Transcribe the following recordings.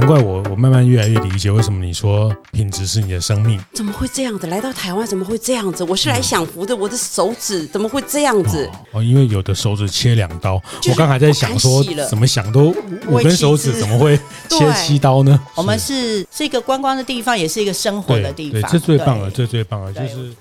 呃，难怪我我慢慢越来越理解为什么你说品质是你的生命。怎么会这样子？来到台湾怎么会这样子？我是来享福的，我的手指怎么会这样子？哦，哦因为有的手指切两刀，我刚才在想说，怎么想都五根手指怎么会切七刀呢？我们是是一个观光的地方，也是一个生活的地方。对，这最棒了，这最棒了，就是。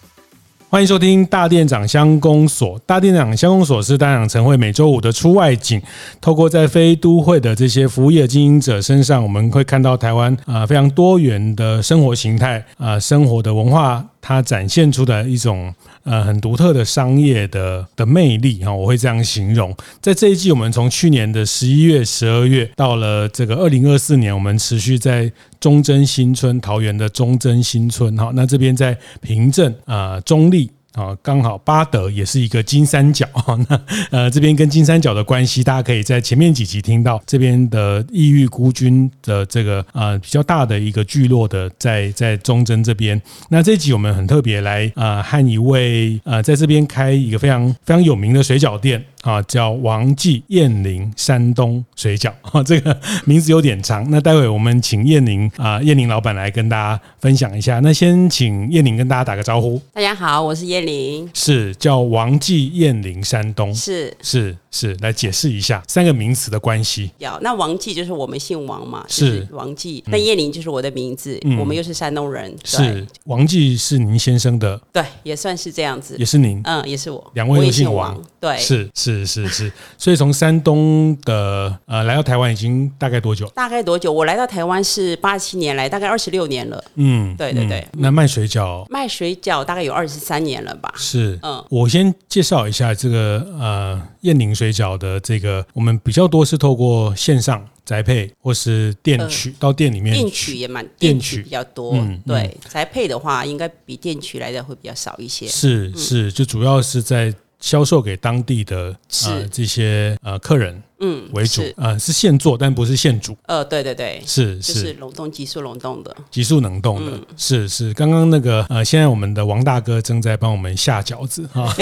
欢迎收听大店长相公所。大店长相公所是大长晨会每周五的出外景，透过在非都会的这些服务业经营者身上，我们会看到台湾啊非常多元的生活形态啊生活的文化。它展现出的一种呃很独特的商业的的魅力哈，我会这样形容。在这一季，我们从去年的十一月、十二月到了这个二零二四年，我们持续在忠贞新村桃园的忠贞新村哈，那这边在平镇啊中立。啊，刚好巴德也是一个金三角哈，那呃这边跟金三角的关系，大家可以在前面几集听到这边的异域孤军的这个呃比较大的一个聚落的在在忠贞这边。那这集我们很特别来呃和一位呃在这边开一个非常非常有名的水饺店。啊，叫王记燕林山东水饺，哈，这个名字有点长。那待会我们请燕林啊，燕林老板来跟大家分享一下。那先请燕林跟大家打个招呼。大家好，我是燕陵，是叫王记燕陵山东，是。是是，来解释一下三个名词的关系。有，那王记就是我们姓王嘛，是王记。那燕玲就是我的名字，我们又是山东人。是王记是您先生的，对，也算是这样子，也是您，嗯，也是我，两位都姓王，对，是是。是是是，所以从山东的呃来到台湾已经大概多久？大概多久？我来到台湾是八七年来，大概二十六年了。嗯，对对对。那卖水饺？卖水饺大概有二十三年了吧？是，嗯，我先介绍一下这个呃燕宁水饺的这个，我们比较多是透过线上宅配或是店取，到店里面店取也蛮店取比较多。嗯，对，宅配的话应该比店取来的会比较少一些。是是，就主要是在。销售给当地的呃这些呃客人嗯为主呃是现做但不是现煮。呃对对对。是是。冷冻急速冷冻的。急速冷冻的是是。刚刚那个呃现在我们的王大哥正在帮我们下饺子哈。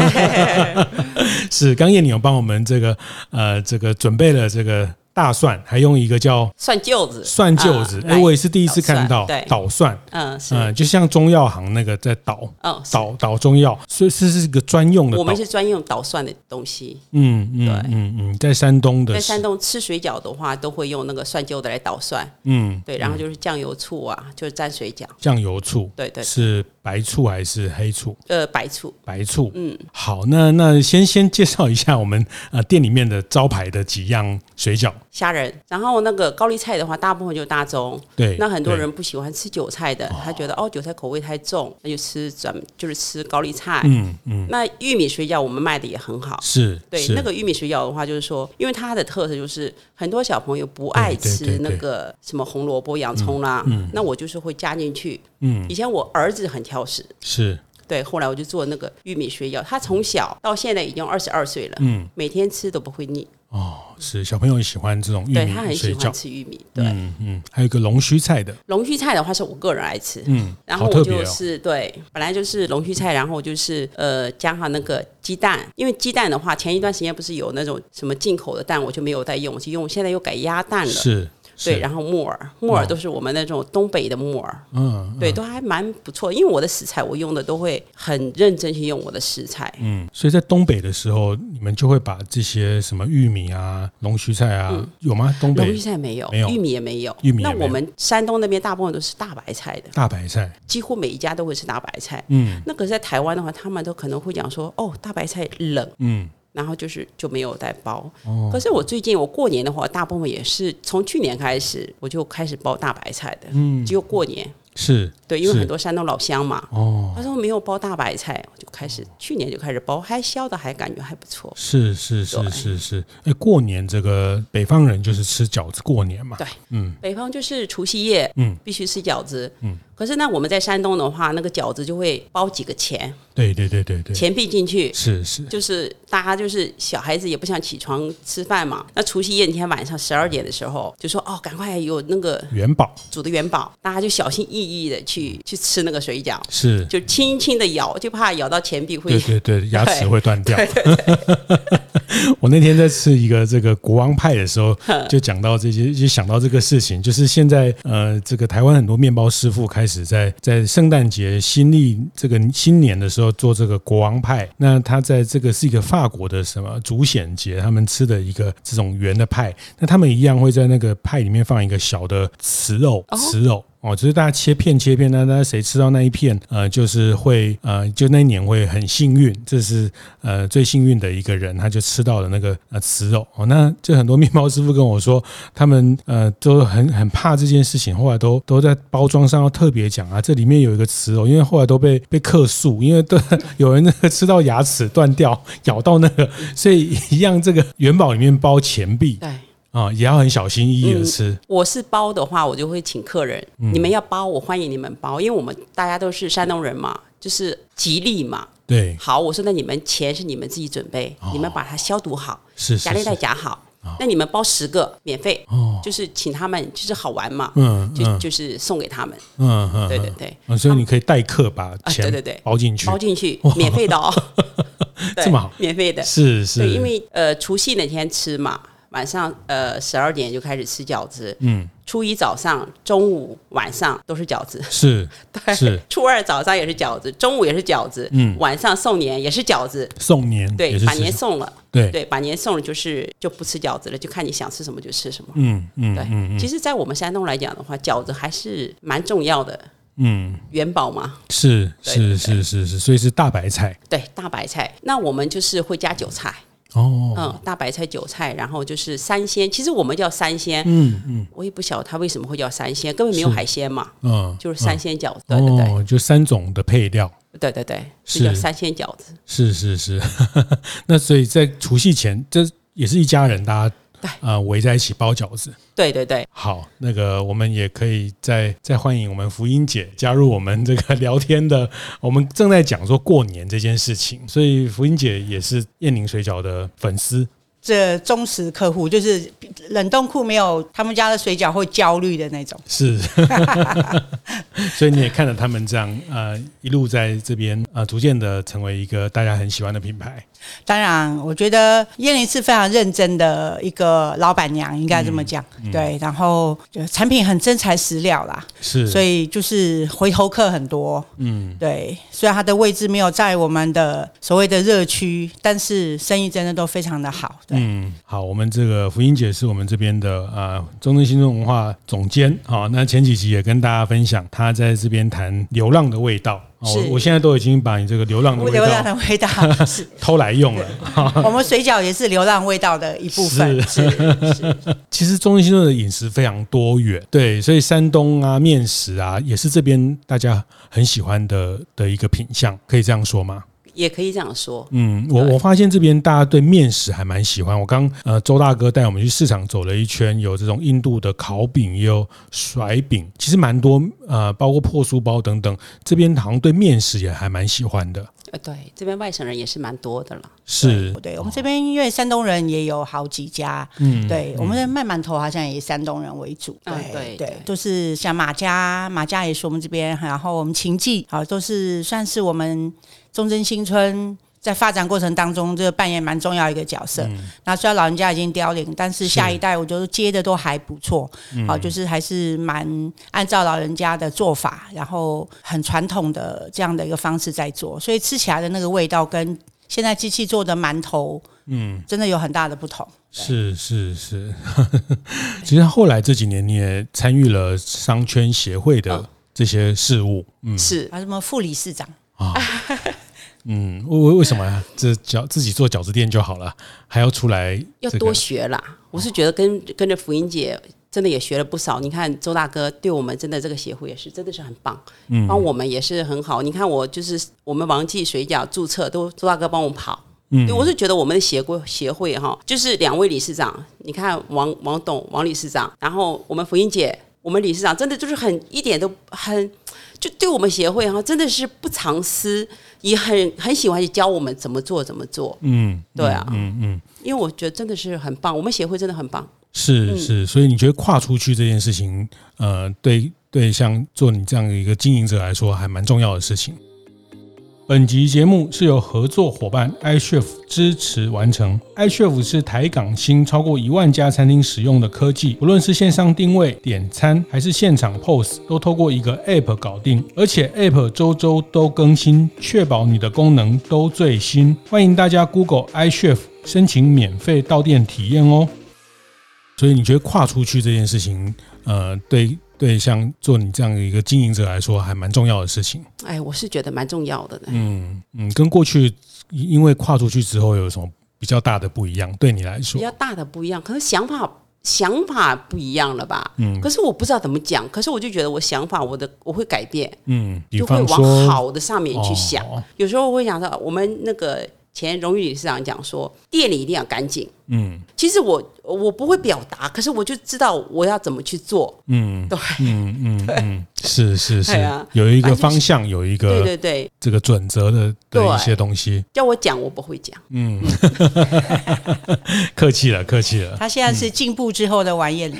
是刚叶你有帮我们这个呃这个准备了这个。大蒜还用一个叫蒜臼子，蒜臼子，哎，我也是第一次看到捣蒜，嗯嗯，就像中药行那个在捣，哦，捣捣中药，所以是是一个专用的，我们是专用捣蒜的东西，嗯嗯，对，嗯嗯，在山东的，在山东吃水饺的话，都会用那个蒜臼子来捣蒜，嗯，对，然后就是酱油醋啊，就是蘸水饺，酱油醋，对对，是白醋还是黑醋？呃，白醋，白醋，嗯，好，那那先先介绍一下我们呃店里面的招牌的几样水饺。虾仁，然后那个高丽菜的话，大部分就是大宗。对，那很多人不喜欢吃韭菜的，他觉得哦，韭菜口味太重，那就吃咱们就是吃高丽菜。嗯嗯。那玉米水饺我们卖的也很好。是。对，那个玉米水饺的话，就是说，因为它的特色就是很多小朋友不爱吃那个什么红萝卜、洋葱啦，那我就是会加进去。嗯。以前我儿子很挑食。是。对，后来我就做那个玉米水饺，他从小到现在已经二十二岁了，嗯，每天吃都不会腻。哦，是小朋友喜欢这种玉米，对，他很喜欢吃玉米，对，嗯嗯，还有一个龙须菜的，龙须菜的话是我个人爱吃，嗯，然后我就是、哦、对，本来就是龙须菜，然后就是呃加上那个鸡蛋，因为鸡蛋的话，前一段时间不是有那种什么进口的蛋，我就没有再用，就用现在又改鸭蛋了，是。对，然后木耳，木耳都是我们那种东北的木耳，嗯，对，都还蛮不错。因为我的食材，我用的都会很认真去用我的食材，嗯，所以在东北的时候，你们就会把这些什么玉米啊、龙须菜啊，有吗？东北？龙须菜没有，没有，玉米也没有，玉米。那我们山东那边大部分都是大白菜的，大白菜，几乎每一家都会吃大白菜，嗯。那可是在台湾的话，他们都可能会讲说，哦，大白菜冷，嗯。然后就是就没有再包，哦、可是我最近我过年的话，大部分也是从去年开始我就开始包大白菜的，嗯，只有过年。是对，因为很多山东老乡嘛。哦。他说没有包大白菜，我就开始去年就开始包，还削的还感觉还不错。是是是是是。哎，过年这个北方人就是吃饺子过年嘛。对，嗯，北方就是除夕夜，嗯，必须吃饺子，嗯。可是呢，我们在山东的话，那个饺子就会包几个钱。对对对对对。钱币进去。是是。就是大家就是小孩子也不想起床吃饭嘛，那除夕夜那天晚上十二点的时候，就说哦，赶快有那个元宝煮的元宝，大家就小心翼翼的去去去吃那个水饺。是。就轻轻的咬，就怕咬到钱币会。对对 对，牙齿会断掉。对对对。我那天在吃一个这个国王派的时候，就讲到这些，就想到这个事情，就是现在呃，这个台湾很多面包师傅开始。在在圣诞节新历这个新年的时候做这个国王派，那他在这个是一个法国的什么主显节，他们吃的一个这种圆的派，那他们一样会在那个派里面放一个小的瓷肉，瓷肉。哦，只是大家切片切片，那那谁吃到那一片，呃，就是会呃，就那一年会很幸运，这是呃最幸运的一个人，他就吃到了那个呃瓷肉。哦，那就很多面包师傅跟我说，他们呃都很很怕这件事情，后来都都在包装上要特别讲啊，这里面有一个瓷肉，因为后来都被被克诉，因为都 有人那个吃到牙齿断掉，咬到那个，所以一样这个元宝里面包钱币。对。啊，也要很小心翼翼的吃。嗯，我是包的话，我就会请客人，嗯、你们要包，我欢迎你们包，因为我们大家都是山东人嘛，就是吉利嘛。对。好，我说那你们钱是你们自己准备，哦、你们把它消毒好，是夹链袋夹好。哦、那你们包十个免费，哦，就是请他们，就是好玩嘛。嗯。就就是送给他们。嗯嗯。对对对。所以你可以代客把钱对对对包进去，包进去，免费的哦。这么好。免费的。是是。因为呃除夕那天吃嘛。晚上呃十二点就开始吃饺子，嗯，初一早上、中午、晚上都是饺子，是，对，是，初二早上也是饺子，中午也是饺子，嗯，晚上送年也是饺子，送年，对，把年送了，对。对，把年送了就是就不吃饺子了，就看你想吃什么就吃什么，嗯嗯，对，嗯其实，在我们山东来讲的话，饺子还是蛮重要的，嗯，元宝嘛，是是是是是，所以是大白菜，对，大白菜，那我们就是会加韭菜。哦，嗯，大白菜、韭菜，然后就是三鲜。其实我们叫三鲜，嗯嗯，我也不晓得它为什么会叫三鲜，根本没有海鲜嘛，嗯，就是三鲜饺子，对对对，就三种的配料，对对对，是叫三鲜饺子，是是是。那所以在除夕前，这也是一家人，大家。对啊，围在一起包饺子。对对对，好，那个我们也可以再再欢迎我们福音姐加入我们这个聊天的。我们正在讲说过年这件事情，所以福音姐也是燕宁水饺的粉丝。这忠实客户就是冷冻库没有他们家的水饺会焦虑的那种。是，所以你也看着他们这样呃一路在这边呃逐渐的成为一个大家很喜欢的品牌。当然，我觉得燕玲是非常认真的一个老板娘，应该这么讲。嗯嗯、对，然后就产品很真材实料啦，是，所以就是回头客很多。嗯，对，虽然它的位置没有在我们的所谓的热区，但是生意真的都非常的好。嗯，好，我们这个福音姐是我们这边的啊，中正新中文化总监。好，那前几集也跟大家分享，她在这边谈流浪的味道。是我现在都已经把你这个流浪的味道，流浪的味道是偷来用了。我们水饺也是流浪味道的一部分。是，是其实中正新中的饮食非常多元，对，所以山东啊面食啊也是这边大家很喜欢的的一个品相，可以这样说吗？也可以这样说，嗯，我我发现这边大家对面食还蛮喜欢。我刚呃周大哥带我们去市场走了一圈，有这种印度的烤饼，也有甩饼，其实蛮多呃，包括破酥包等等。这边好像对面食也还蛮喜欢的。呃，对，这边外省人也是蛮多的了。是，对，我们这边因为山东人也有好几家，嗯，对，我们的卖馒头好像也以山东人为主，对对对，都是像马家，马家也是我们这边，然后我们秦记，好，都是算是我们。中正新村在发展过程当中，这个扮演蛮重要一个角色。嗯、那虽然老人家已经凋零，但是下一代我觉得接的都还不错。好、嗯，就是还是蛮按照老人家的做法，然后很传统的这样的一个方式在做，所以吃起来的那个味道跟现在机器做的馒头，嗯，真的有很大的不同。是是是，其实后来这几年你也参与了商圈协会的这些事务，嗯，是啊，什么副理事长啊。嗯，为为什么呀？这饺自己做饺子店就好了，还要出来、这个？要多学啦！我是觉得跟跟着福音姐。真的也学了不少。你看周大哥对我们真的这个协会也是真的是很棒，嗯，帮我们也是很好。你看我就是我们王记水饺注册都周大哥帮我跑，嗯，我是觉得我们的协会协会哈，就是两位理事长，你看王王董王理事长，然后我们福英姐，我们理事长真的就是很一点都很。就对我们协会哈，真的是不藏私，也很很喜欢去教我们怎么做怎么做。嗯，对啊，嗯嗯，因为我觉得真的是很棒，我们协会真的很棒。是是，所以你觉得跨出去这件事情，呃，对对，像做你这样的一个经营者来说，还蛮重要的事情。本集节目是由合作伙伴 iCHEF 支持完成。iCHEF 是台港新超过一万家餐厅使用的科技，不论是线上定位、点餐，还是现场 POS，都透过一个 App 搞定，而且 App 周周都更新，确保你的功能都最新。欢迎大家 Google iCHEF 申请免费到店体验哦。所以你觉得跨出去这件事情，呃，对？对，像做你这样的一个经营者来说，还蛮重要的事情。哎，我是觉得蛮重要的。嗯嗯，跟过去因为跨出去之后有什么比较大的不一样？对你来说，比较大的不一样，可能想法想法不一样了吧？嗯，可是我不知道怎么讲。可是我就觉得我想法，我的我会改变。嗯，就会往好的上面去想。哦，有时候我会想到，我们那个前荣誉理事长讲说，店里一定要干净。嗯，其实我。我不会表达，可是我就知道我要怎么去做。嗯，对，嗯嗯，嗯，是是是，有一个方向，有一个对对对，这个准则的的一些东西。叫我讲，我不会讲。嗯，客气了，客气了。他现在是进步之后的王彦霖。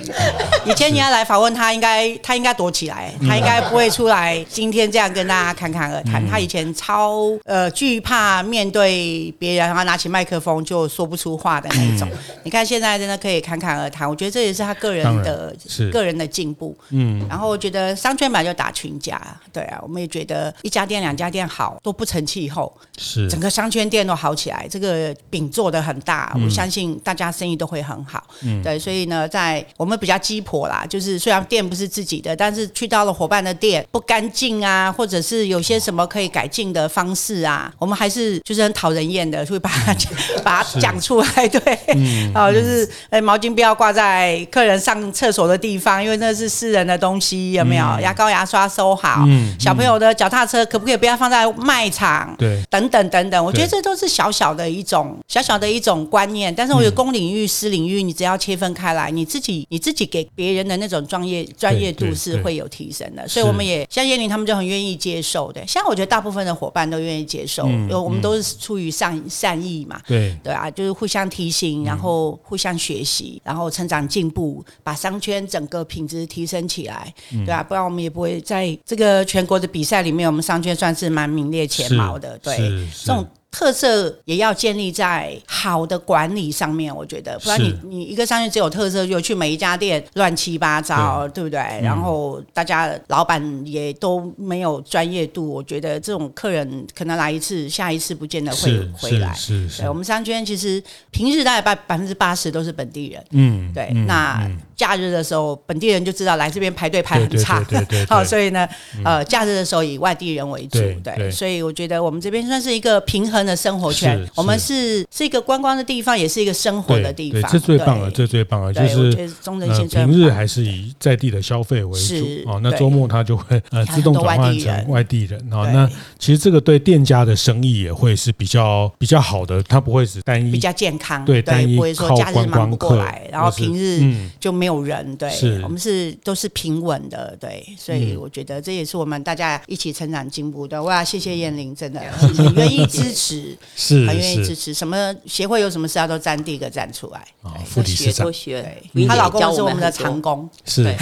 以前你要来访问他，应该他应该躲起来，他应该不会出来。今天这样跟大家侃侃而谈。他以前超呃惧怕面对别人，然后拿起麦克风就说不出话的那种。你看现在真的。可以侃侃而谈，我觉得这也是他个人的个人的进步。嗯，然后我觉得商圈本来就打群架，对啊，我们也觉得一家店两家店好都不成气候，是整个商圈店都好起来，这个饼做的很大，我相信大家生意都会很好。嗯，对，所以呢，在我们比较鸡婆啦，就是虽然店不是自己的，但是去到了伙伴的店不干净啊，或者是有些什么可以改进的方式啊，我们还是就是很讨人厌的，会把它 把它讲出来。对，嗯，哦，就是。哎，毛巾不要挂在客人上厕所的地方，因为那是私人的东西，有没有？嗯、牙膏、牙刷收好。嗯、小朋友的脚踏车可不可以不要放在卖场？对，等等等等，我觉得这都是小小的一种小小的一种观念。但是我觉得公领域、私领域，你只要切分开来，你自己你自己给别人的那种专业专业度是会有提升的。所以我们也像燕玲他们就很愿意接受的。像我觉得大部分的伙伴都愿意接受，因为我们都是出于善善意嘛。对对啊，就是互相提醒，然后互相学。学习，然后成长进步，把商圈整个品质提升起来，嗯、对啊，不然我们也不会在这个全国的比赛里面，我们商圈算是蛮名列前茅的，对，这种。特色也要建立在好的管理上面，我觉得，不然你你一个商圈只有特色，就去每一家店乱七八糟，对，对不对？嗯、然后大家老板也都没有专业度，我觉得这种客人可能来一次，下一次不见得会回来。是是，是，是我们商圈其实平日大概百百分之八十都是本地人，嗯，对，嗯、那。嗯假日的时候，本地人就知道来这边排队排很差，好，所以呢，呃，假日的时候以外地人为主，对，所以我觉得我们这边算是一个平衡的生活圈。我们是是一个观光的地方，也是一个生活的地方。这最棒了，这最棒了，就是中正先生平日还是以在地的消费为主哦。那周末他就会呃自动转换成外地人哦。那其实这个对店家的生意也会是比较比较好的，他不会只单一比较健康，对，单一不会说假日忙不过来，然后平日就没有。有人对，是。我们是都是平稳的，对，所以我觉得这也是我们大家一起成长进步的。我要谢谢燕玲，真的很愿意支持，是很愿意支持。什么协会有什么事，他都站第一个站出来。副理事长，多学，她老公是我们的长工，是。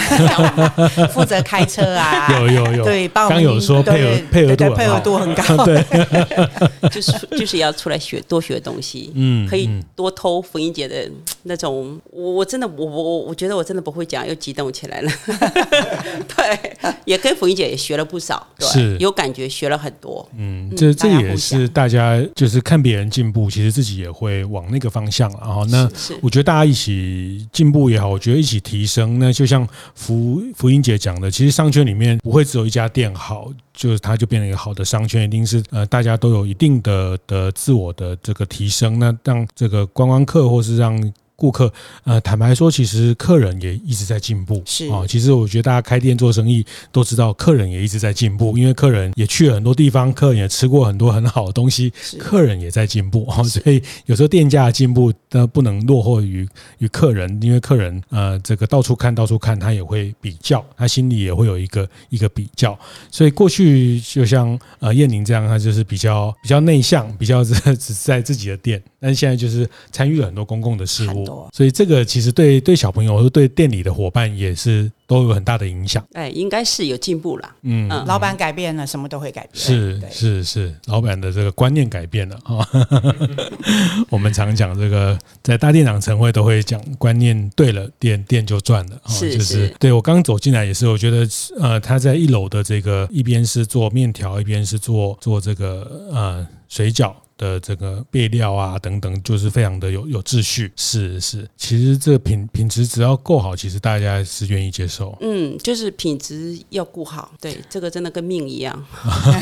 负责开车啊，有有有，对，帮我们有说配合配合度配合度很高，对，就是就是要出来学多学东西，嗯，可以多偷冯英姐的那种，我我真的我我我觉得。我真的不会讲，又激动起来了。对，也跟福英姐也学了不少，对，是有感觉，学了很多。嗯，这这也是大家就是看别人进步，其实自己也会往那个方向。然后，那我觉得大家一起进步也好，我觉得一起提升。那就像福福英姐讲的，其实商圈里面不会只有一家店好。就是它就变成一个好的商圈，一定是呃大家都有一定的的自我的这个提升，那让这个观光客或是让。顾客，呃，坦白说，其实客人也一直在进步，是啊。其实我觉得大家开店做生意都知道，客人也一直在进步，因为客人也去了很多地方，客人也吃过很多很好的东西，客人也在进步啊。所以有时候店家的进步，都不能落后于于客人，因为客人呃，这个到处看到处看，他也会比较，他心里也会有一个一个比较。所以过去就像呃燕宁这样，他就是比较比较内向，比较 只只在自己的店，但是现在就是参与了很多公共的事务。所以这个其实对对小朋友或对店里的伙伴也是都有很大的影响。哎，应该是有进步了。嗯，老板改变了，什么都会改变。是是是，老板的这个观念改变了啊。我们常讲这个，在大店长晨会都会讲，观念对了，店店就赚了。是是，对我刚走进来也是，我觉得呃，他在一楼的这个一边是做面条，一边是做做这个呃水饺。的这个备料啊等等，就是非常的有有秩序。是是，其实这个品品质只要够好，其实大家是愿意接受。嗯，就是品质要顾好，对，这个真的跟命一样，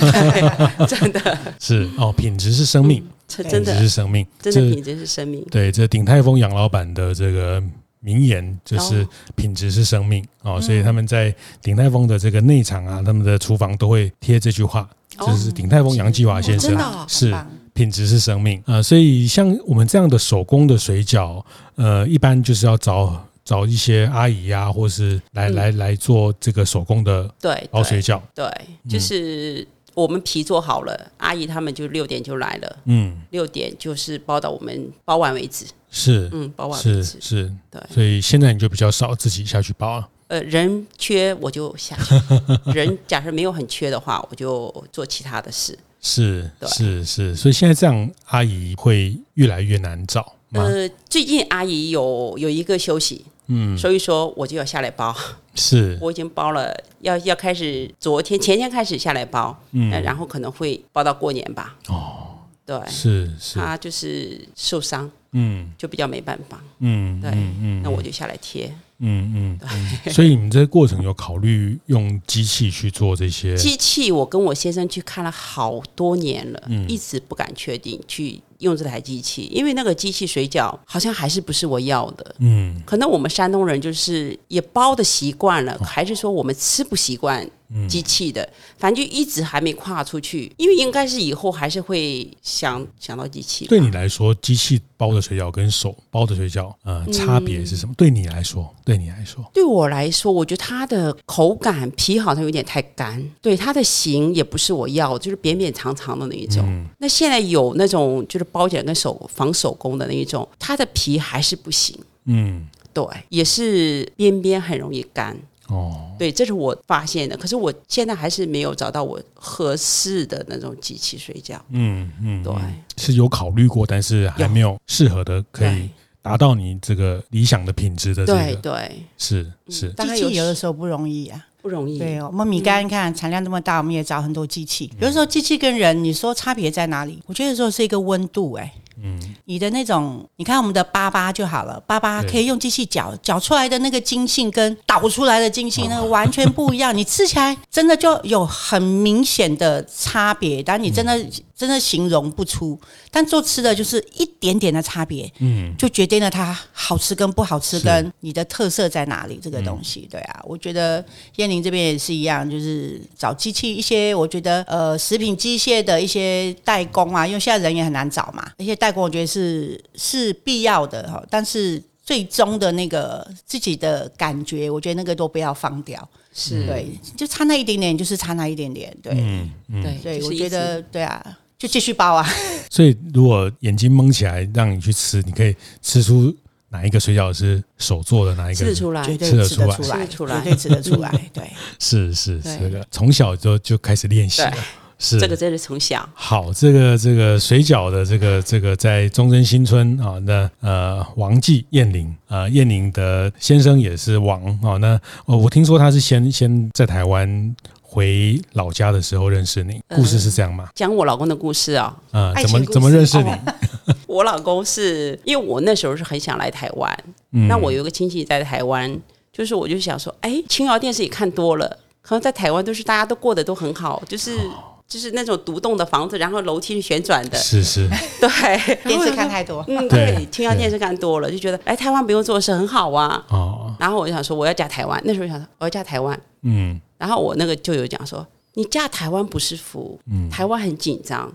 真的。是哦，品质是生命，这、嗯、真的。是生命，真的品质是生命。对，这鼎泰丰杨老板的这个名言就是品质是生命。哦，所以他们在鼎泰丰的这个内场啊，他们的厨房都会贴这句话，就是鼎泰丰杨继华先生。是。品质是生命啊、呃，所以像我们这样的手工的水饺，呃，一般就是要找找一些阿姨呀、啊，或是来、嗯、来来做这个手工的对包水饺。对，就是我们皮做好了，阿姨他们就六点就来了，嗯，六点就是包到我们包完为止。是，嗯，包完为止是，是，对。所以现在你就比较少自己下去包了。呃，人缺我就下去，人假设没有很缺的话，我就做其他的事。是是是，所以现在这样阿姨会越来越难找。呃，最近阿姨有有一个休息，嗯，所以说我就要下来包。是，我已经包了，要要开始，昨天前天开始下来包，嗯，然后可能会包到过年吧。哦，对，是是，他就是受伤，嗯，就比较没办法，嗯，对，嗯，那我就下来贴。嗯嗯，所以你们这个过程有考虑用机器去做这些？机器，我跟我先生去看了好多年了，嗯，一直不敢确定去用这台机器，因为那个机器水饺好像还是不是我要的，嗯，可能我们山东人就是也包的习惯了，还是说我们吃不习惯。机器的，反正就一直还没跨出去，因为应该是以后还是会想想到机器。对你来说，机器包的水饺跟手包的水饺，呃，差别是什么？嗯，对你来说，对你来说，对我来说，我觉得它的口感皮好像有点太干，对它的形也不是我要，就是扁扁长长的那一种。嗯，那现在有那种就是包起来跟手仿手工的那一种，它的皮还是不行。嗯，对，也是边边很容易干。哦，对，这是我发现的。可是我现在还是没有找到我合适的那种机器睡觉。嗯嗯，对，是有考虑过，但是还没有适合的可以达到你这个理想的品质的这个。对对，是是。机器有的时候不容易啊，不容易。对哦，我们米干看产量这么大，我们也找很多机器。有的时候机器跟人，你说差别在哪里？我觉得说是一个温度，哎。嗯，你的那种，你看我们的粑粑就好了，粑粑可以用机器搅，搅出来的那个筋性跟捣出来的筋性那个完全不一样，你吃起来真的就有很明显的差别，但你真的。真的形容不出，但做吃的就是一点点的差别，嗯，就决定了它好吃跟不好吃，跟你的特色在哪里这个东西，对啊，我觉得燕宁这边也是一样，就是找机器一些，我觉得呃食品机械的一些代工啊，因为现在人也很难找嘛，一些代工我觉得是是必要的哈，但是最终的那个自己的感觉，我觉得那个都不要放掉，是。对，就差那一点点，就是差那一点点，对，嗯嗯、对，对，我觉得对啊。就继续包啊！所以如果眼睛蒙起来让你去吃，你可以吃出哪一个水饺是手做的，哪一个吃得出来，绝对吃得出来，吃得出来，绝对吃得出来。对，是是是的，从小就就开始练习了。是这个真是从小好。这个这个水饺的这个这个在中正新村啊，那呃王记燕玲啊，燕玲的先生也是王啊。那我听说他是先先在台湾。回老家的时候认识你，故事是这样吗？讲我老公的故事啊，嗯，怎么怎么认识你？我老公是因为我那时候是很想来台湾，嗯那我有一个亲戚在台湾，就是我就想说，哎，青瑶电视也看多了，可能在台湾都是大家都过得都很好，就是。哦就是那种独栋的房子，然后楼梯是旋转的。是是，对，电视看太多，嗯，对，听到电视看多了，就觉得哎台湾不用做事很好啊。哦。然后我就想说，我要嫁台湾。那时候想说，我要嫁台湾。嗯。然后我那个就有讲说，你嫁台湾不是福。嗯。台湾很紧张，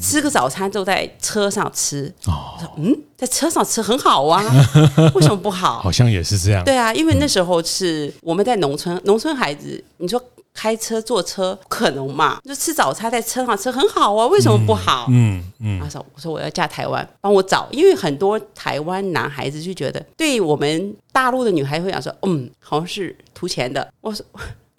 吃个早餐都在车上吃。哦。我说，嗯，在车上吃很好啊，为什么不好？好像也是这样。对啊，因为那时候是我们在农村，农村孩子，你说。开车坐车不可能嘛？就吃早餐在车上吃很好啊，为什么不好？嗯嗯。他、嗯、说、嗯：“我说我要嫁台湾，帮我找，因为很多台湾男孩子就觉得，对我们大陆的女孩子会想说，嗯，好像是图钱的。我说，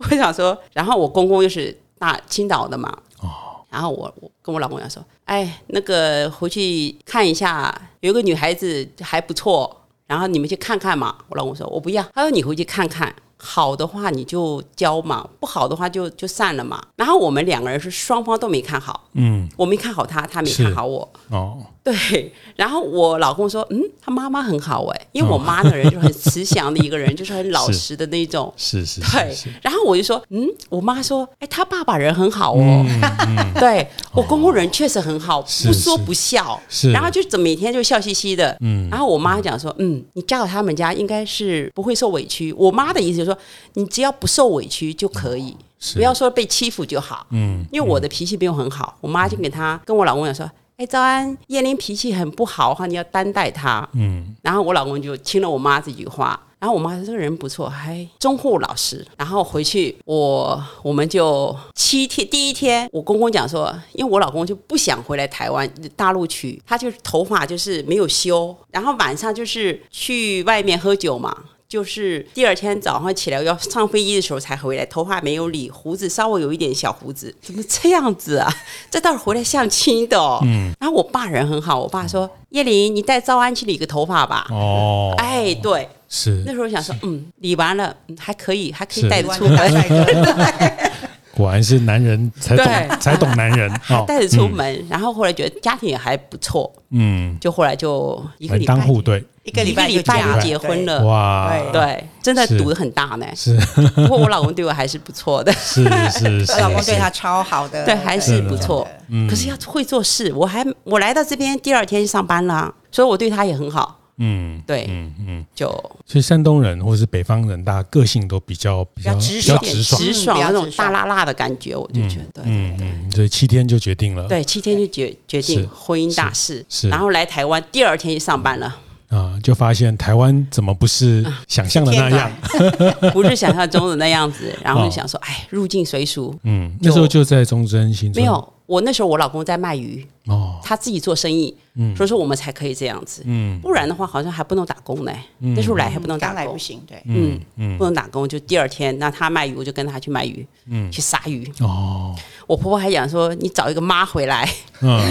我想说，然后我公公又是大青岛的嘛，哦，然后我我跟我老公讲说，哎，那个回去看一下，有一个女孩子还不错，然后你们去看看嘛。我老公说，我不要，他说你回去看看。”好的话你就交嘛，不好的话就就散了嘛。然后我们两个人是双方都没看好，嗯，我没看好他，他没看好我，哦。对，然后我老公说，嗯，他妈妈很好哎，因为我妈的人就很慈祥的一个人，就是很老实的那种，是。是，对。然后我就说，嗯，我妈说，哎，他爸爸人很好哦，对。我公公人确实很好，不说不笑，是，然后就怎么每天就笑嘻嘻的，嗯。然后我妈讲说，嗯，你嫁到他们家应该是不会受委屈。我妈的意思就是说，你只要不受委屈就可以，不要说被欺负就好，嗯。因为我的脾气没有很好，我妈就给他跟我老公讲说。哎，早安，叶玲脾气很不好哈，你要担待她。嗯，然后我老公就听了我妈这句话，然后我妈说这个人不错，还忠厚老实。然后回去我我们就七天，第一天我公公讲说，因为我老公就不想回来台湾大陆去，他就是头发就是没有修，然后晚上就是去外面喝酒嘛。就是第二天早上起来要上飞机的时候才回来，头发没有理，胡子稍微有一点小胡子，怎么这样子啊？这倒是回来相亲的哦。嗯。然后我爸人很好，我爸说：“叶琳，你带赵安去理个头发吧。”哦。哎，对，是。那时候想说，嗯，理完了还可以，还可以带得出门。果然是男人才懂，才懂男人。还 带着出门，然后后来觉得家庭也还不错。嗯。就后来就一个礼拜当户对。一个礼拜一个礼拜就结婚了，哇！对，真的赌的很大呢。是，不过我老公对我还是不错的。是是是，我 老公对他超好的，对，还是不错。嗯，可是要会做事，我还我来到这边第二天就上班了，所以我对他也很好。嗯，对，嗯嗯，就所以山东人或者是北方人，大家个性都比较比较直爽，直爽，直爽那种大辣辣的感觉，我就觉得，嗯嗯，所以七天就决定了，对，七天就决决定婚姻大事，是，然后来台湾第二天就上班了。啊，就发现台湾怎么不是想象的那样，不是想象中的那样子，然后就想说，哎，入境随俗。嗯，那时候就在中贞新村。没有，我那时候我老公在卖鱼，哦，他自己做生意，嗯，所以说我们才可以这样子，嗯，不然的话好像还不能打工呢。那时候来还不能打工，不行，对，嗯嗯，不能打工，就第二天，那他卖鱼，我就跟他去卖鱼，嗯，去杀鱼。哦，我婆婆还讲说，你找一个妈回来，嗯，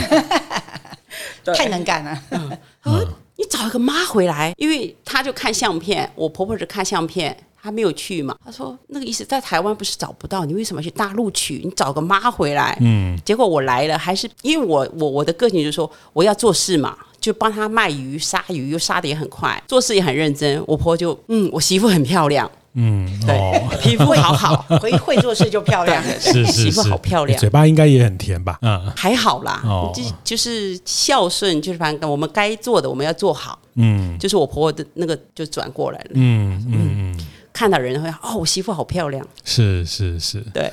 太能干了，嗯。你找一个妈回来，因为她就看相片，我婆婆是看相片，她没有去嘛。他说那个意思在台湾不是找不到，你为什么去大陆娶？你找个妈回来。嗯，结果我来了，还是因为我我我的个性就是说我要做事嘛，就帮他卖鱼杀鱼，又杀的也很快，做事也很认真。我婆婆就嗯，我媳妇很漂亮。嗯，对，皮肤好好，会会做事就漂亮，是是媳妇好漂亮，嘴巴应该也很甜吧？嗯，还好啦，就就是孝顺，就是反正我们该做的我们要做好。嗯，就是我婆婆的那个就转过来了。嗯嗯嗯，看到人会哦，我媳妇好漂亮。是是是，对。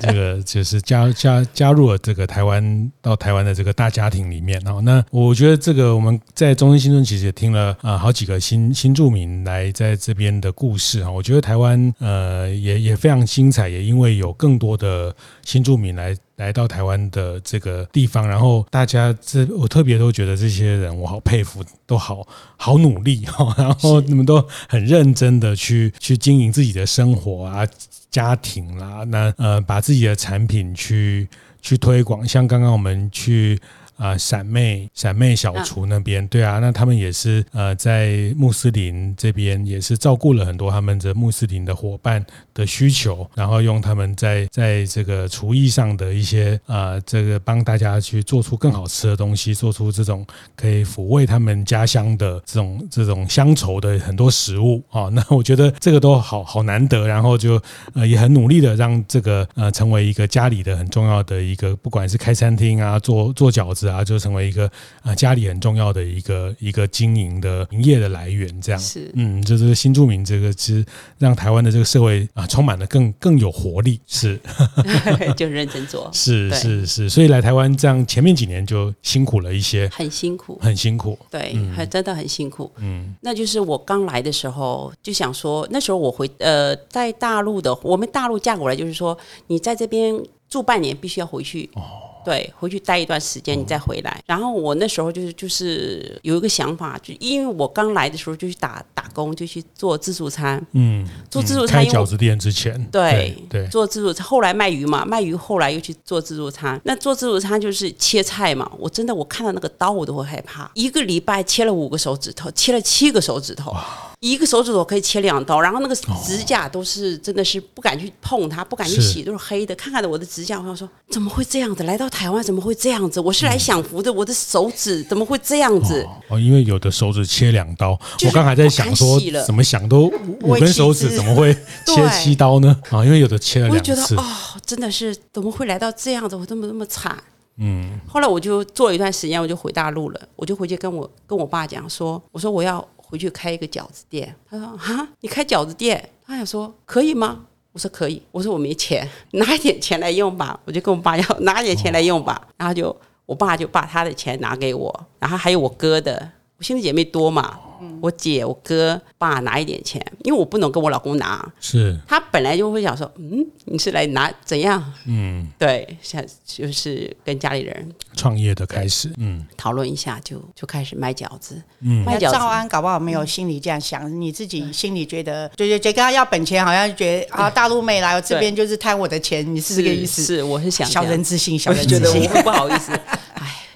这个就是加加加入了这个台湾到台湾的这个大家庭里面哦。那我觉得这个我们在中心新村其实也听了啊好几个新新住民来在这边的故事哈。我觉得台湾呃也也非常精彩，也因为有更多的新住民来来到台湾的这个地方，然后大家这我特别都觉得这些人我好佩服，都好好努力哈，然后你们都很认真的去去经营自己的生活啊。家庭啦，那呃，把自己的产品去去推广，像刚刚我们去啊闪妹闪妹小厨那边，对啊，那他们也是呃在穆斯林这边也是照顾了很多他们的穆斯林的伙伴的需求，然后用他们在在这个厨艺上的一些啊、呃、这个帮大家去做出更好吃的东西，做出这种可以抚慰他们家乡的这种这种乡愁的很多食物啊、哦。那我觉得这个都好好难得，然后就呃也很努力的让这个呃成为一个家里的很重要的一个，不管是开餐厅啊，做做饺子啊，就成为一个啊家里很重要的一个一个经营的营业的来源。这样。是。嗯，就是新住民这个其实让台湾的这个社会啊充满了更更有活力，是。就认真做，是是是，所以来台湾这样前面几年就辛苦了一些，很辛苦，很辛苦，对，还真的很辛苦，嗯，那就是我刚来的时候就想说，那时候我回呃在大陆的，我们大陆嫁过来就是说你在这边住半年必须要回去哦。对，回去待一段时间，你再回来。然后我那时候就是就是有一个想法，就因为我刚来的时候就去打打工，就去做自助餐。嗯，做自助餐。开饺子店之前。对对，做自助餐，后来卖鱼嘛，卖鱼后来又去做自助餐。那做自助餐就是切菜嘛，我真的我看到那个刀我都会害怕。一个礼拜切了五个手指头，切了七个手指头。一个手指头可以切两刀，然后那个指甲都是真的是不敢去碰它，不敢去洗，都是黑的。看看的我的指甲，我想说怎么会这样子？来到台湾怎么会这样子？我是来享福的，我的手指怎么会这样子？哦，因为有的手指切两刀，我刚才在想说怎么想都五根手指怎么会切七刀呢？啊，因为有的切了两次。我觉得哦，真的是怎么会来到这样子？我这么这么惨。嗯。后来我就做了一段时间，我就回大陆了，我就回去跟我跟我爸讲说，我说我要。回去开一个饺子店，他说：“哈，你开饺子店？”他想说：“可以吗？”我说：“可以。”我说：“我没钱，拿一点钱来用吧。”我就跟我爸要拿一点钱来用吧，然后就我爸就把他的钱拿给我，然后还有我哥的，我兄弟姐妹多嘛。我姐、我哥、爸拿一点钱，因为我不能跟我老公拿。是。他本来就会想说：“嗯，你是来拿怎样？”嗯，对，想就是跟家里人创业的开始。嗯，讨论一下就就开始卖饺子。嗯，卖饺子。赵安搞不好没有心里这样想，嗯、你自己心里觉得，就就就跟他要本钱，好像觉得啊，大陆妹来我这边就是贪我的钱，你是这个意思？是，我是想小人之心，小人之心。我觉得我会不好意思，哎，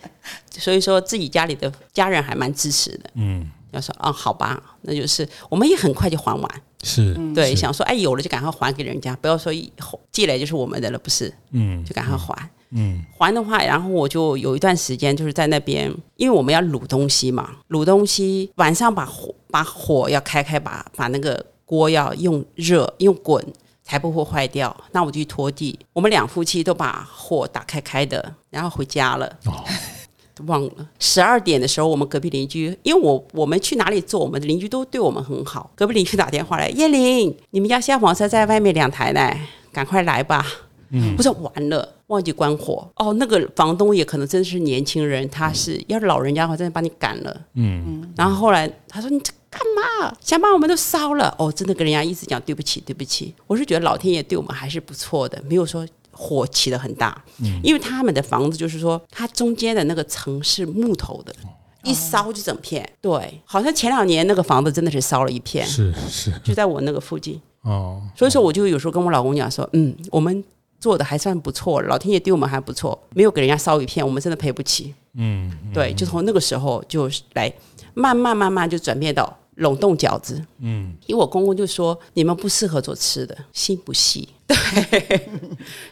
所以说自己家里的家人还蛮支持的。嗯。要说啊，好吧，那就是我们也很快就还完，是对，是。想说哎，有了就赶快还给人家，不要说一寄来就是我们的了，不是，嗯，就赶快还，嗯，还的话，然后我就有一段时间就是在那边，因为我们要卤东西嘛，卤东西晚上把火把火要开开，把把那个锅要用热用滚才不会坏掉，那我就去拖地，我们两夫妻都把火打开开的，然后回家了。哦忘了十二点的时候，我们隔壁邻居，因为我我们去哪里做，我们的邻居都对我们很好。隔壁邻居打电话来，叶玲，你们家消防车在外面两台呢，赶快来吧。嗯，我说完了，忘记关火。哦，那个房东也可能真的是年轻人，他是要是老人家的话，真的把你赶了。嗯，然后后来他说：“你这干嘛？想把我们都烧了？”哦，真的跟人家一直讲对不起，对不起。我是觉得老天爷对我们还是不错的，没有说。火起得很大，嗯，因为他们的房子就是说，它中间的那个层是木头的，一烧就整片。对，好像前两年那个房子真的是烧了一片，是是，就在我那个附近。哦，所以说我就有时候跟我老公讲说，嗯，我们做的还算不错，老天爷对我们还不错，没有给人家烧一片，我们真的赔不起。嗯，对，就从那个时候就来慢慢慢慢就转变到。冷冻饺子，嗯，因为我公公就说你们不适合做吃的，心不细，对，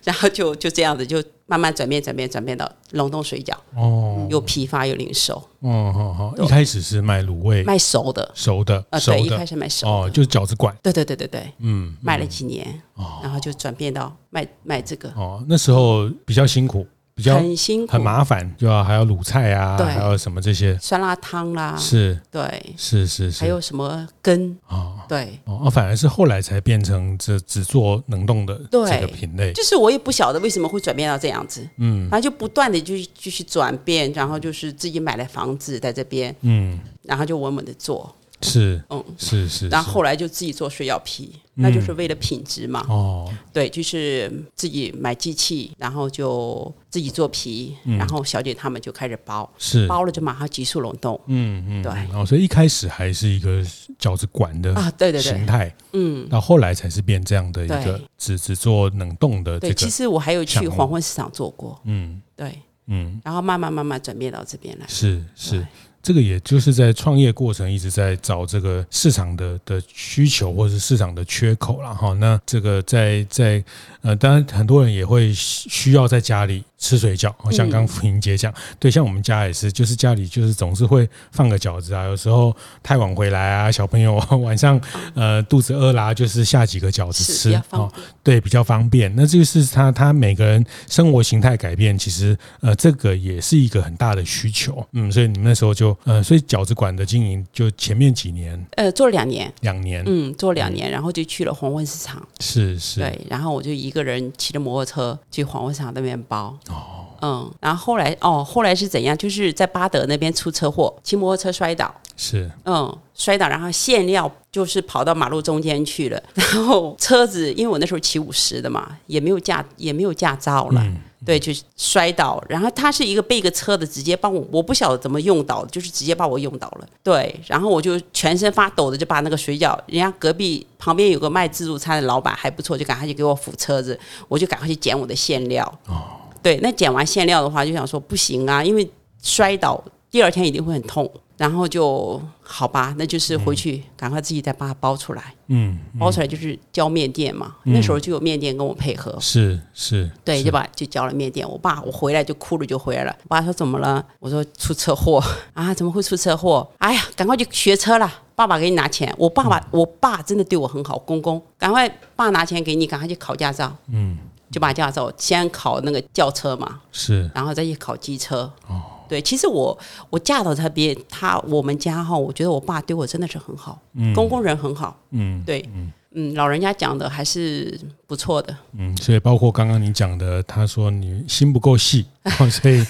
然后就就这样子，就慢慢转变转变转变到冷冻水饺，哦，有批发有零售，哦，好好，一开始是卖卤味，卖熟的，熟的，呃，对，一开始卖熟，哦，就是饺子馆，对对对对对，嗯，卖了几年，然后就转变到卖卖这个，哦，那时候比较辛苦。比较很辛苦，很麻烦，就要还要卤菜啊，还有什么这些。酸辣汤啦，是，对，是是是，还有什么羹哦，对，哦，反而是后来才变成这只做冷冻的这个品类，就是我也不晓得为什么会转变到这样子，嗯，然后就不断的就继续转变，然后就是自己买了房子在这边，嗯，然后就稳稳的做。是，嗯，是是，然后后来就自己做水饺皮，那就是为了品质嘛。哦，对，就是自己买机器，然后就自己做皮，然后小姐他们就开始包，是包了就马上急速冷冻。嗯嗯，对。哦，所以一开始还是一个饺子馆的啊，对对对，形态。嗯，到后来才是变这样的一个只只做冷冻的。对，其实我还有去黄昏市场做过。嗯，对。嗯，然后慢慢慢慢转变到这边来，是是。这个也就是在创业过程一直在找这个市场的的需求或者是市场的缺口了哈。那这个在在呃，当然很多人也会需要在家里吃水饺，像刚刚福英姐讲，对，像我们家也是，就是家里就是总是会放个饺子啊。有时候太晚回来啊，小朋友晚上呃肚子饿啦，就是下几个饺子吃啊，对，比较方便。那这个是他他每个人生活形态改变，其实呃这个也是一个很大的需求。嗯，所以你们那时候就。呃，所以饺子馆的经营就前面几年，呃，做了两年，两年，嗯，做了两年，然后就去了黄昏市场，是是，对，然后我就一个人骑着摩托车去黄昏市场那边包，哦，嗯，然后后来，哦，后来是怎样？就是在巴德那边出车祸，骑摩托车摔倒，是，嗯，摔倒，然后馅料就是跑到马路中间去了，然后车子，因为我那时候骑五十的嘛，也没有驾，也没有驾照了。嗯对，就摔倒，然后他是一个背个车子，直接帮我，我不晓得怎么用倒，就是直接把我用倒了。对，然后我就全身发抖的就把那个水饺，人家隔壁旁边有个卖自助餐的老板还不错，就赶快去给我扶车子，我就赶快去捡我的馅料。哦，对，那捡完馅料的话，就想说不行啊，因为摔倒第二天一定会很痛。然后就好吧，那就是回去赶快自己再把它包出来。嗯，包出来就是交面店嘛。嗯、那时候就有面店跟我配合。是是，对，就把就交了面店。我爸我回来就哭着就回来了。我爸说怎么了？我说出车祸 啊！怎么会出车祸？哎呀，赶快去学车了。爸爸给你拿钱。我爸爸，嗯、我爸真的对我很好。公公，赶快爸拿钱给你，赶快去考驾照。嗯，就把驾照先考那个轿车嘛。是，然后再去考机车。哦。对，其实我我嫁到他别他我们家哈，我觉得我爸对我真的是很好，嗯、公公人很好，嗯，对，嗯。嗯，老人家讲的还是不错的。嗯，所以包括刚刚你讲的，他说你心不够细，所以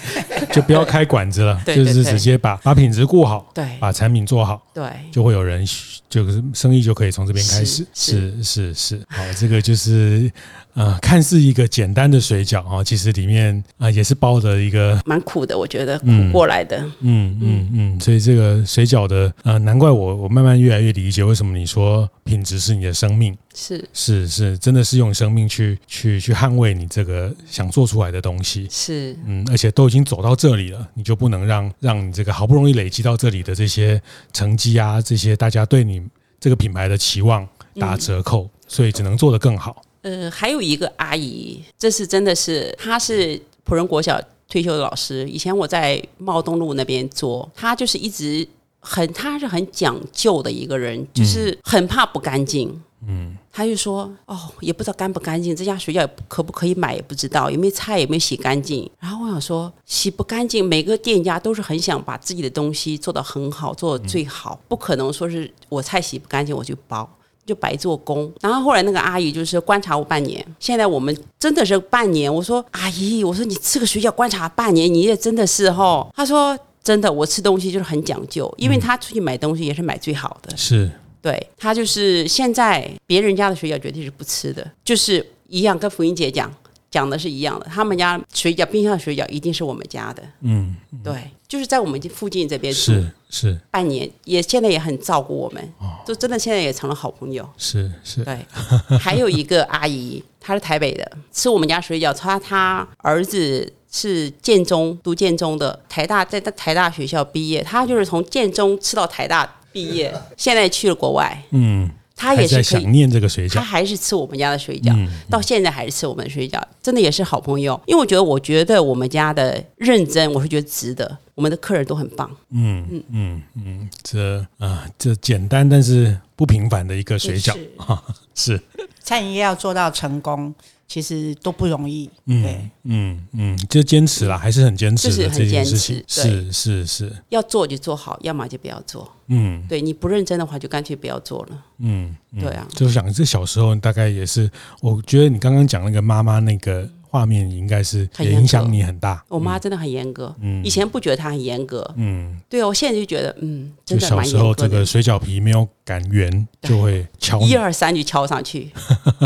就不要开馆子了，就是直接把把品质顾好，对，把产品做好，对，就会有人，就是生意就可以从这边开始。是是是，好，这个就是呃，看似一个简单的水饺啊，其实里面啊也是包着一个蛮苦的，我觉得苦过来的。嗯嗯嗯，所以这个水饺的呃，难怪我我慢慢越来越理解为什么你说品质是你的生命是是是，真的是用生命去去去捍卫你这个想做出来的东西。是，嗯，而且都已经走到这里了，你就不能让让你这个好不容易累积到这里的这些成绩啊，这些大家对你这个品牌的期望打折扣，嗯、所以只能做得更好。呃，还有一个阿姨，这是真的是，她是普仁国小退休的老师，以前我在茂东路那边做，她就是一直。很，她是很讲究的一个人，就是很怕不干净。嗯，他就说，哦，也不知道干不干净，这家水饺可不可以买也不知道，有没有菜有没有洗干净。然后我想说，洗不干净，每个店家都是很想把自己的东西做得很好，做得最好，不可能说是我菜洗不干净我就包，就白做工。然后后来那个阿姨就是观察我半年，现在我们真的是半年。我说阿姨，我说你吃个水饺观察半年，你也真的是哈。她说。真的，我吃东西就是很讲究，因为她出去买东西也是买最好的。是，对，她就是现在别人家的水饺绝对是不吃的，就是一样，跟福英姐讲讲的是一样的。他们家水饺，冰箱的水饺一定是我们家的。嗯，对，就是在我们附近这边是是半年，也现在也很照顾我们，就真的现在也成了好朋友。是是，对，还有一个阿姨，她是台北的，吃我们家水饺，她她儿子。是建中读建中的，台大在台大学校毕业，他就是从建中吃到台大毕业，现在去了国外。嗯，他也是想念这个水饺，他还是吃我们家的水饺，嗯、到现在还是吃我们的水饺，真的也是好朋友。因为我觉得，我觉得我们家的认真，我是觉得值得。我们的客人都很棒。嗯嗯嗯嗯，这啊，这简单但是不平凡的一个水饺啊，是 餐饮业要做到成功。其实都不容易，对，嗯嗯，就坚持啦，还是很坚持的这件事情，是是是，要做就做好，要么就不要做，嗯，对，你不认真的话，就干脆不要做了，嗯，对啊，就想这小时候大概也是，我觉得你刚刚讲那个妈妈那个。画面应该是也影响你很大。我妈真的很严格，嗯，以前不觉得她很严格，嗯，对啊，我现在就觉得，嗯，真的蛮严格的。就小时候这个水饺皮没有擀圆，就会敲一二三就敲上去。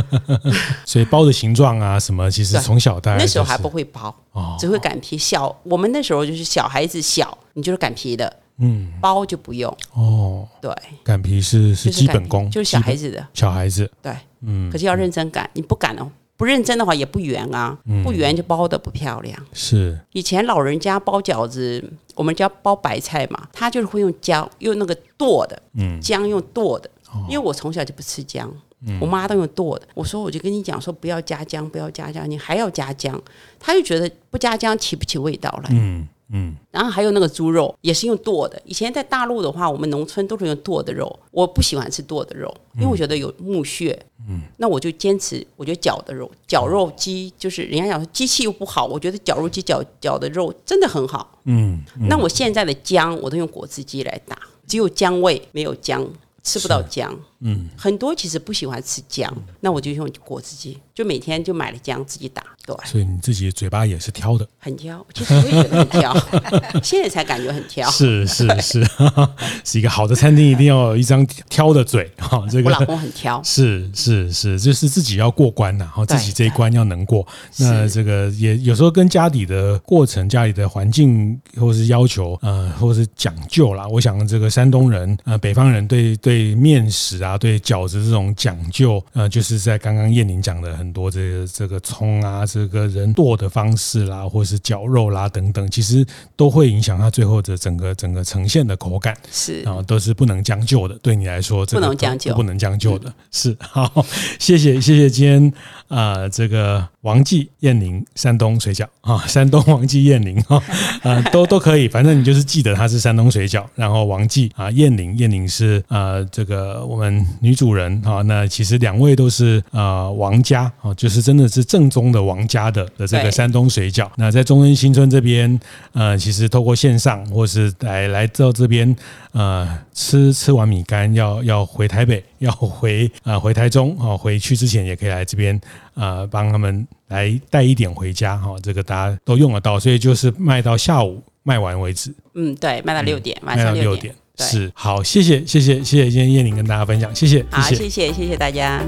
所以包的形状啊什么，其实从小大、就是、那时候还不会包，哦，只会擀皮。小我们那时候就是小孩子小，你就是擀皮的，嗯，包就不用。哦，对，擀皮是是基本功，就是小孩子的，小孩子，对，嗯，可是要认真擀，你不擀哦。不认真的话也不圆啊，嗯、不圆就包的不漂亮。是以前老人家包饺子，我们家包白菜嘛，他就是会用姜，用那个剁的，嗯，姜用剁的，哦、因为我从小就不吃姜，嗯、我妈都用剁的。我说我就跟你讲说不要加姜，不要加姜，你还要加姜，她就觉得不加姜起不起味道来。嗯。嗯，然后还有那个猪肉也是用剁的。以前在大陆的话，我们农村都是用剁的肉。我不喜欢吃剁的肉，因为我觉得有木屑。嗯，那我就坚持，我觉得绞的肉，绞肉机就是人家讲说机器又不好，我觉得绞肉机绞绞的肉真的很好。嗯，嗯，那我现在的姜我都用果汁机来打，只有姜味，没有姜。吃不到姜，嗯，很多其实不喜欢吃姜，那我就用果汁机，就每天就买了姜自己打，对。所以你自己嘴巴也是挑的，很挑，其实我也觉得很挑，现在才感觉很挑。是是是，是一个好的餐厅一定要有一张挑的嘴 哈。这个我老公很挑，是是是，就是自己要过关呐，然后自己这一关要能过。那这个也有时候跟家里的过程、家里的环境或是要求，呃，或是讲究啦。我想这个山东人，呃，北方人对对。对面食啊，对饺子这种讲究，呃，就是在刚刚燕玲讲的很多这个这个葱啊，这个人剁的方式啦，或是绞肉啦等等，其实都会影响它最后的整个整个呈现的口感。是啊，都是不能将就的。对你来说，这个、不能将就，不能将就的。嗯、是好，谢谢谢谢今天啊、呃，这个王记燕玲山东水饺啊，山东王记燕玲啊，啊，都都可以，反正你就是记得它是山东水饺，然后王记啊燕玲燕玲是啊。这个我们女主人啊，那其实两位都是呃王家啊，就是真的是正宗的王家的的这个山东水饺。那在中恩新村这边，呃，其实透过线上或是来来到这边，呃，吃吃完米干要要回台北，要回啊、呃、回台中啊，回去之前也可以来这边啊、呃，帮他们来带一点回家哈，这个大家都用得到，所以就是卖到下午卖完为止。嗯，对，卖到六点，晚上六点。是好，谢谢谢谢谢谢，今天燕玲跟大家分享，谢谢，好，谢谢谢谢大家。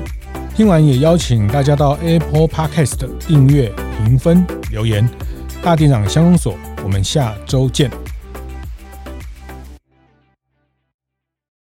听完也邀请大家到 Apple Podcast 订阅、评分、留言。大店长相公所，我们下周见。